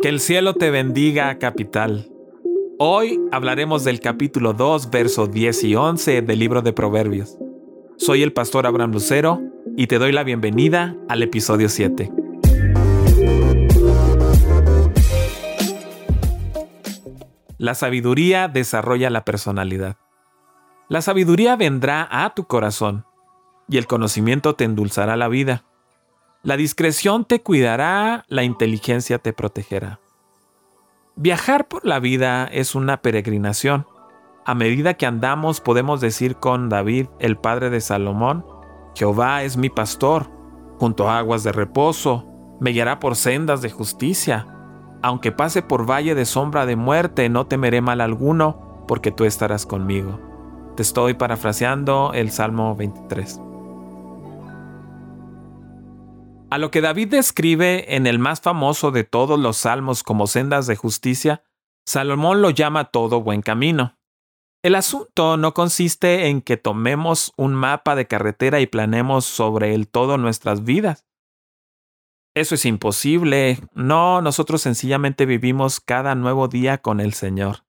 Que el cielo te bendiga, capital. Hoy hablaremos del capítulo 2, versos 10 y 11 del libro de Proverbios. Soy el pastor Abraham Lucero y te doy la bienvenida al episodio 7. La sabiduría desarrolla la personalidad. La sabiduría vendrá a tu corazón y el conocimiento te endulzará la vida. La discreción te cuidará, la inteligencia te protegerá. Viajar por la vida es una peregrinación. A medida que andamos podemos decir con David, el padre de Salomón, Jehová es mi pastor, junto a aguas de reposo, me guiará por sendas de justicia. Aunque pase por valle de sombra de muerte, no temeré mal alguno, porque tú estarás conmigo. Te estoy parafraseando el Salmo 23. A lo que David describe en el más famoso de todos los salmos como sendas de justicia, Salomón lo llama todo buen camino. El asunto no consiste en que tomemos un mapa de carretera y planemos sobre el todo nuestras vidas. Eso es imposible. No, nosotros sencillamente vivimos cada nuevo día con el Señor,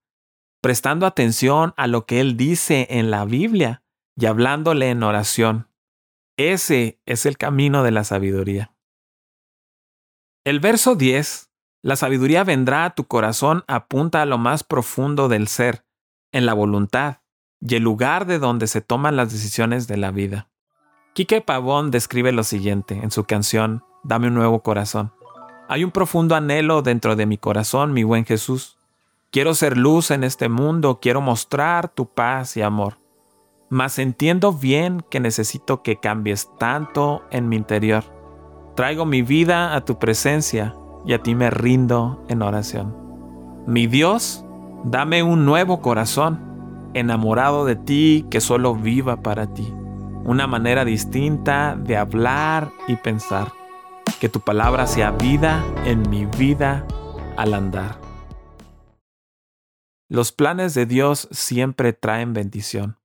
prestando atención a lo que Él dice en la Biblia y hablándole en oración. Ese es el camino de la sabiduría. El verso 10, la sabiduría vendrá a tu corazón, apunta a lo más profundo del ser, en la voluntad y el lugar de donde se toman las decisiones de la vida. Quique Pavón describe lo siguiente en su canción Dame un nuevo corazón. Hay un profundo anhelo dentro de mi corazón, mi buen Jesús. Quiero ser luz en este mundo, quiero mostrar tu paz y amor. Mas entiendo bien que necesito que cambies tanto en mi interior Traigo mi vida a tu presencia y a ti me rindo en oración. Mi Dios, dame un nuevo corazón, enamorado de ti que solo viva para ti. Una manera distinta de hablar y pensar. Que tu palabra sea vida en mi vida al andar. Los planes de Dios siempre traen bendición.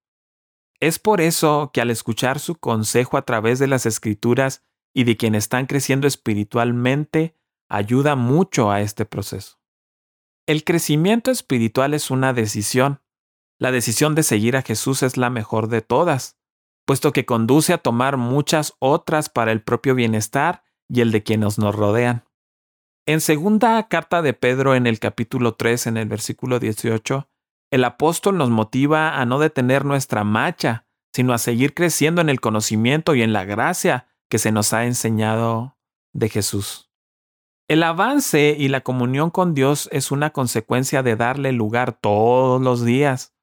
Es por eso que al escuchar su consejo a través de las escrituras y de quienes están creciendo espiritualmente ayuda mucho a este proceso. El crecimiento espiritual es una decisión. La decisión de seguir a Jesús es la mejor de todas, puesto que conduce a tomar muchas otras para el propio bienestar y el de quienes nos rodean. En segunda carta de Pedro en el capítulo 3 en el versículo 18, el apóstol nos motiva a no detener nuestra marcha, sino a seguir creciendo en el conocimiento y en la gracia que se nos ha enseñado de Jesús. El avance y la comunión con Dios es una consecuencia de darle lugar todos los días.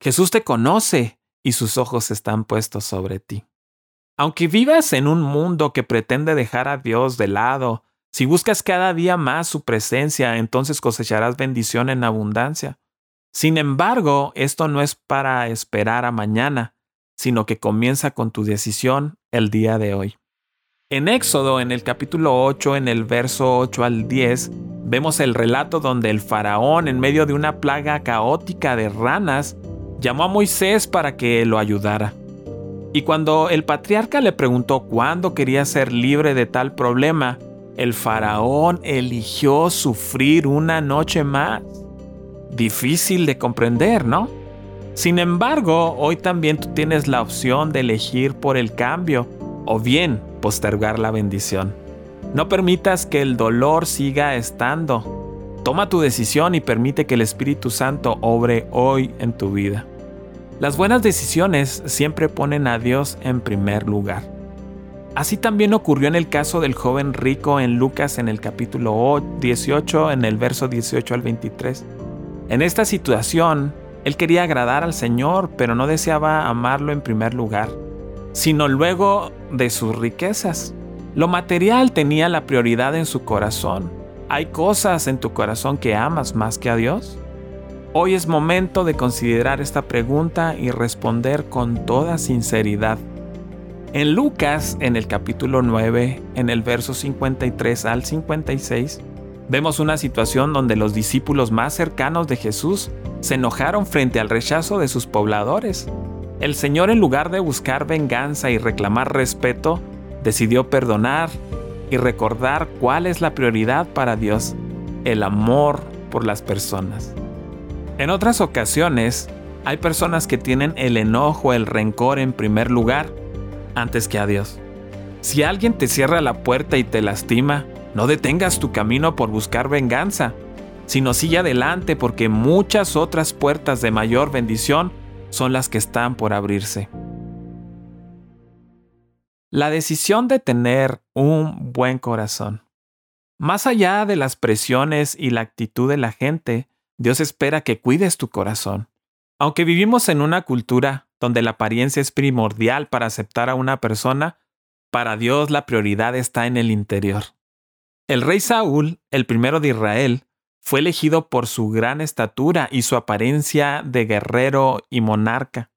Jesús te conoce y sus ojos están puestos sobre ti. Aunque vivas en un mundo que pretende dejar a Dios de lado, si buscas cada día más su presencia, entonces cosecharás bendición en abundancia. Sin embargo, esto no es para esperar a mañana, sino que comienza con tu decisión el día de hoy. En Éxodo, en el capítulo 8, en el verso 8 al 10, vemos el relato donde el faraón, en medio de una plaga caótica de ranas, llamó a Moisés para que lo ayudara. Y cuando el patriarca le preguntó cuándo quería ser libre de tal problema, el faraón eligió sufrir una noche más. Difícil de comprender, ¿no? Sin embargo, hoy también tú tienes la opción de elegir por el cambio o bien postergar la bendición. No permitas que el dolor siga estando. Toma tu decisión y permite que el Espíritu Santo obre hoy en tu vida. Las buenas decisiones siempre ponen a Dios en primer lugar. Así también ocurrió en el caso del joven rico en Lucas en el capítulo 18, en el verso 18 al 23. En esta situación, él quería agradar al Señor, pero no deseaba amarlo en primer lugar sino luego de sus riquezas. Lo material tenía la prioridad en su corazón. ¿Hay cosas en tu corazón que amas más que a Dios? Hoy es momento de considerar esta pregunta y responder con toda sinceridad. En Lucas, en el capítulo 9, en el verso 53 al 56, vemos una situación donde los discípulos más cercanos de Jesús se enojaron frente al rechazo de sus pobladores el Señor en lugar de buscar venganza y reclamar respeto, decidió perdonar y recordar cuál es la prioridad para Dios. el amor por las personas. En otras ocasiones, hay personas que tienen el enojo, el rencor en primer lugar, antes que a Dios. Si alguien te cierra la puerta y te lastima, no detengas tu camino por buscar venganza, sino sigue adelante porque muchas otras puertas de mayor bendición son las que están por abrirse. La decisión de tener un buen corazón. Más allá de las presiones y la actitud de la gente, Dios espera que cuides tu corazón. Aunque vivimos en una cultura donde la apariencia es primordial para aceptar a una persona, para Dios la prioridad está en el interior. El rey Saúl, el primero de Israel, fue elegido por su gran estatura y su apariencia de guerrero y monarca.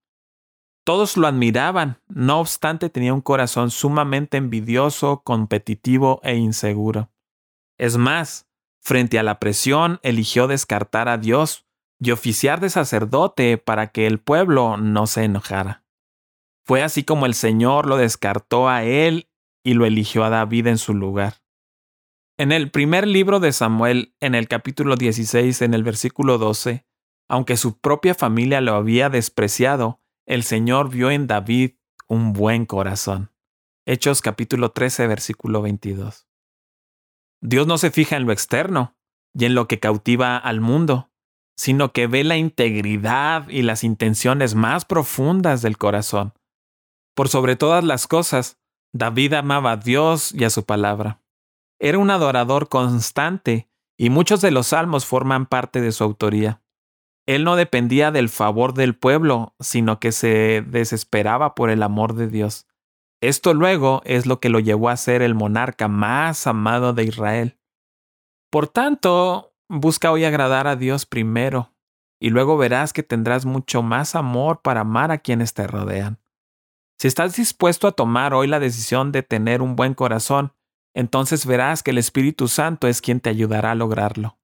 Todos lo admiraban, no obstante tenía un corazón sumamente envidioso, competitivo e inseguro. Es más, frente a la presión eligió descartar a Dios y oficiar de sacerdote para que el pueblo no se enojara. Fue así como el Señor lo descartó a él y lo eligió a David en su lugar. En el primer libro de Samuel, en el capítulo 16, en el versículo 12, aunque su propia familia lo había despreciado, el Señor vio en David un buen corazón. Hechos capítulo 13, versículo 22. Dios no se fija en lo externo y en lo que cautiva al mundo, sino que ve la integridad y las intenciones más profundas del corazón. Por sobre todas las cosas, David amaba a Dios y a su palabra. Era un adorador constante y muchos de los salmos forman parte de su autoría. Él no dependía del favor del pueblo, sino que se desesperaba por el amor de Dios. Esto luego es lo que lo llevó a ser el monarca más amado de Israel. Por tanto, Busca hoy agradar a Dios primero, y luego verás que tendrás mucho más amor para amar a quienes te rodean. Si estás dispuesto a tomar hoy la decisión de tener un buen corazón, entonces verás que el Espíritu Santo es quien te ayudará a lograrlo.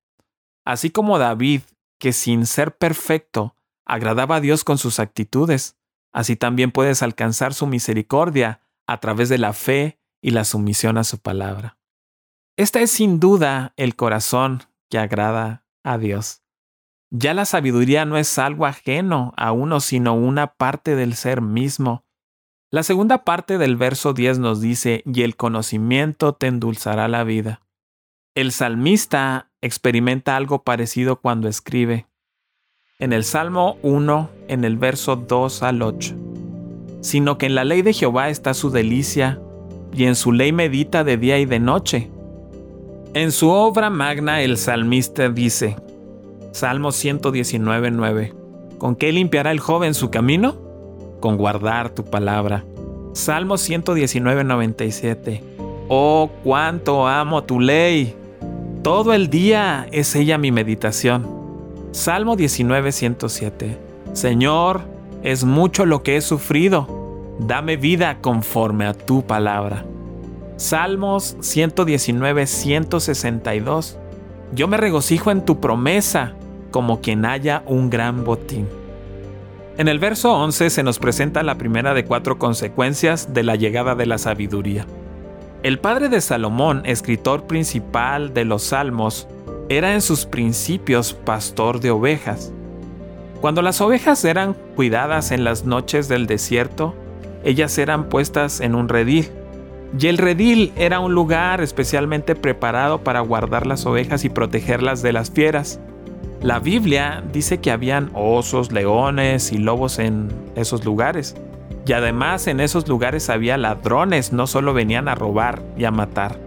Así como David, que sin ser perfecto, agradaba a Dios con sus actitudes, así también puedes alcanzar su misericordia a través de la fe y la sumisión a su palabra. Esta es sin duda el corazón que agrada a Dios. Ya la sabiduría no es algo ajeno a uno, sino una parte del ser mismo. La segunda parte del verso 10 nos dice, y el conocimiento te endulzará la vida. El salmista experimenta algo parecido cuando escribe. En el Salmo 1, en el verso 2 al 8. Sino que en la ley de Jehová está su delicia, y en su ley medita de día y de noche en su obra magna el salmista dice, Salmo 119.9, ¿con qué limpiará el joven su camino? Con guardar tu palabra. Salmo 119.97, oh cuánto amo tu ley. Todo el día es ella mi meditación. Salmo 19.107, Señor, es mucho lo que he sufrido. Dame vida conforme a tu palabra. Salmos 119, 162. Yo me regocijo en tu promesa, como quien haya un gran botín. En el verso 11 se nos presenta la primera de cuatro consecuencias de la llegada de la sabiduría. El padre de Salomón, escritor principal de los Salmos, era en sus principios pastor de ovejas. Cuando las ovejas eran cuidadas en las noches del desierto, ellas eran puestas en un redil y el redil era un lugar especialmente preparado para guardar las ovejas y protegerlas de las fieras. La Biblia dice que habían osos, leones y lobos en esos lugares. Y además en esos lugares había ladrones, no solo venían a robar y a matar.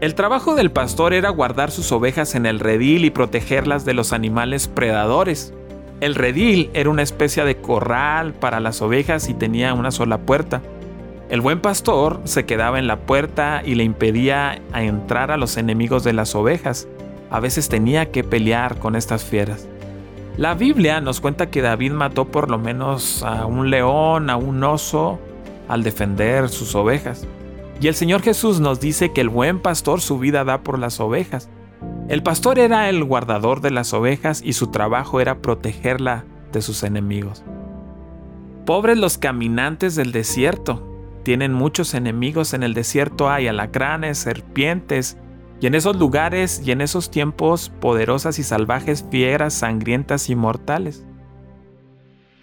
El trabajo del pastor era guardar sus ovejas en el redil y protegerlas de los animales predadores. El redil era una especie de corral para las ovejas y tenía una sola puerta. El buen pastor se quedaba en la puerta y le impedía a entrar a los enemigos de las ovejas. A veces tenía que pelear con estas fieras. La Biblia nos cuenta que David mató por lo menos a un león, a un oso, al defender sus ovejas. Y el Señor Jesús nos dice que el buen pastor su vida da por las ovejas. El pastor era el guardador de las ovejas y su trabajo era protegerla de sus enemigos. Pobres los caminantes del desierto, tienen muchos enemigos en el desierto, hay alacranes, serpientes Y en esos lugares y en esos tiempos, poderosas y salvajes fieras, sangrientas y mortales.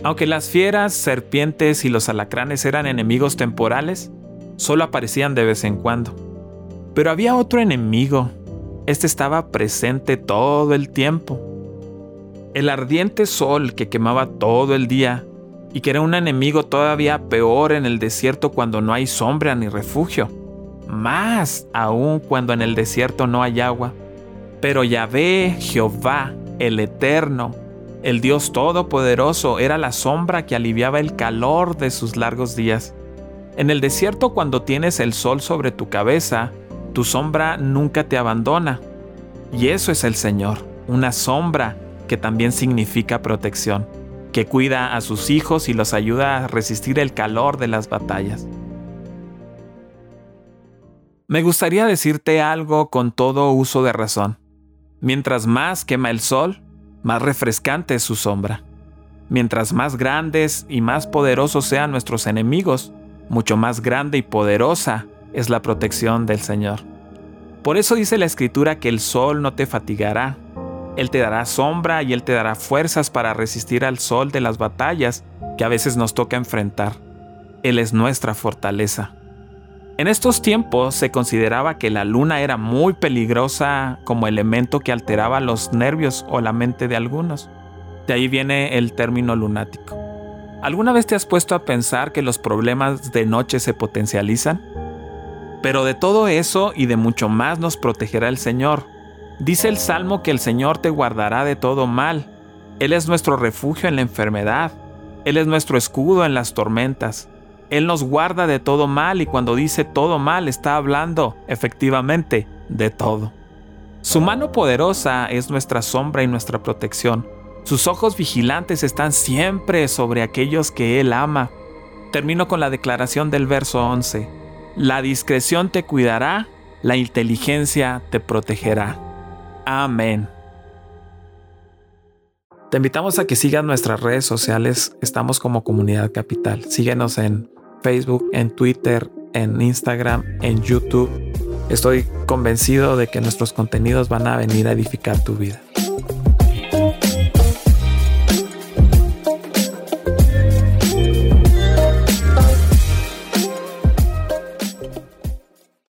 Aunque las fieras, serpientes y los alacranes eran enemigos temporales, solo aparecían de vez en cuando. Pero había otro enemigo. Este estaba presente todo el tiempo. El ardiente sol que quemaba todo el día y que era un enemigo todavía peor en el desierto cuando no hay sombra ni refugio más aún cuando en el desierto no hay agua. Pero Yahvé, Jehová, el Eterno, el Dios Todopoderoso, era la sombra que aliviaba el calor de sus largos días. En el desierto cuando tienes el sol sobre tu cabeza, tu sombra nunca te abandona. Y eso es el Señor, una sombra que también significa protección, que cuida a sus hijos y los ayuda a resistir el calor de las batallas. Me gustaría decirte algo con todo uso de razón. Mientras más quema el sol, más refrescante es su sombra. Mientras más grandes y más poderosos sean nuestros enemigos, mucho más grande y poderosa es la protección del Señor. Por eso dice la Escritura que el sol no te fatigará. Él te dará sombra y Él te dará fuerzas para resistir al sol de las batallas que a veces nos toca enfrentar. Él es nuestra fortaleza. En estos tiempos se consideraba que la luna era muy peligrosa como elemento que alteraba los nervios o la mente de algunos. De ahí viene el término lunático. ¿Alguna vez te has puesto a pensar que los problemas de noche se potencializan? Pero de todo eso y de mucho más nos protegerá el Señor. Dice el Salmo que el Señor te guardará de todo mal. Él es nuestro refugio en la enfermedad. Él es nuestro escudo en las tormentas. Él nos guarda de todo mal y cuando dice todo mal está hablando efectivamente de todo. Su mano poderosa es nuestra sombra y nuestra protección. Sus ojos vigilantes están siempre sobre aquellos que Él ama. Termino con la declaración del verso 11. La discreción te cuidará, la inteligencia te protegerá. Amén. Te invitamos a que sigas nuestras redes sociales. Estamos como Comunidad Capital. Síguenos en Facebook, en Twitter, en Instagram, en YouTube. Estoy convencido de que nuestros contenidos van a venir a edificar tu vida.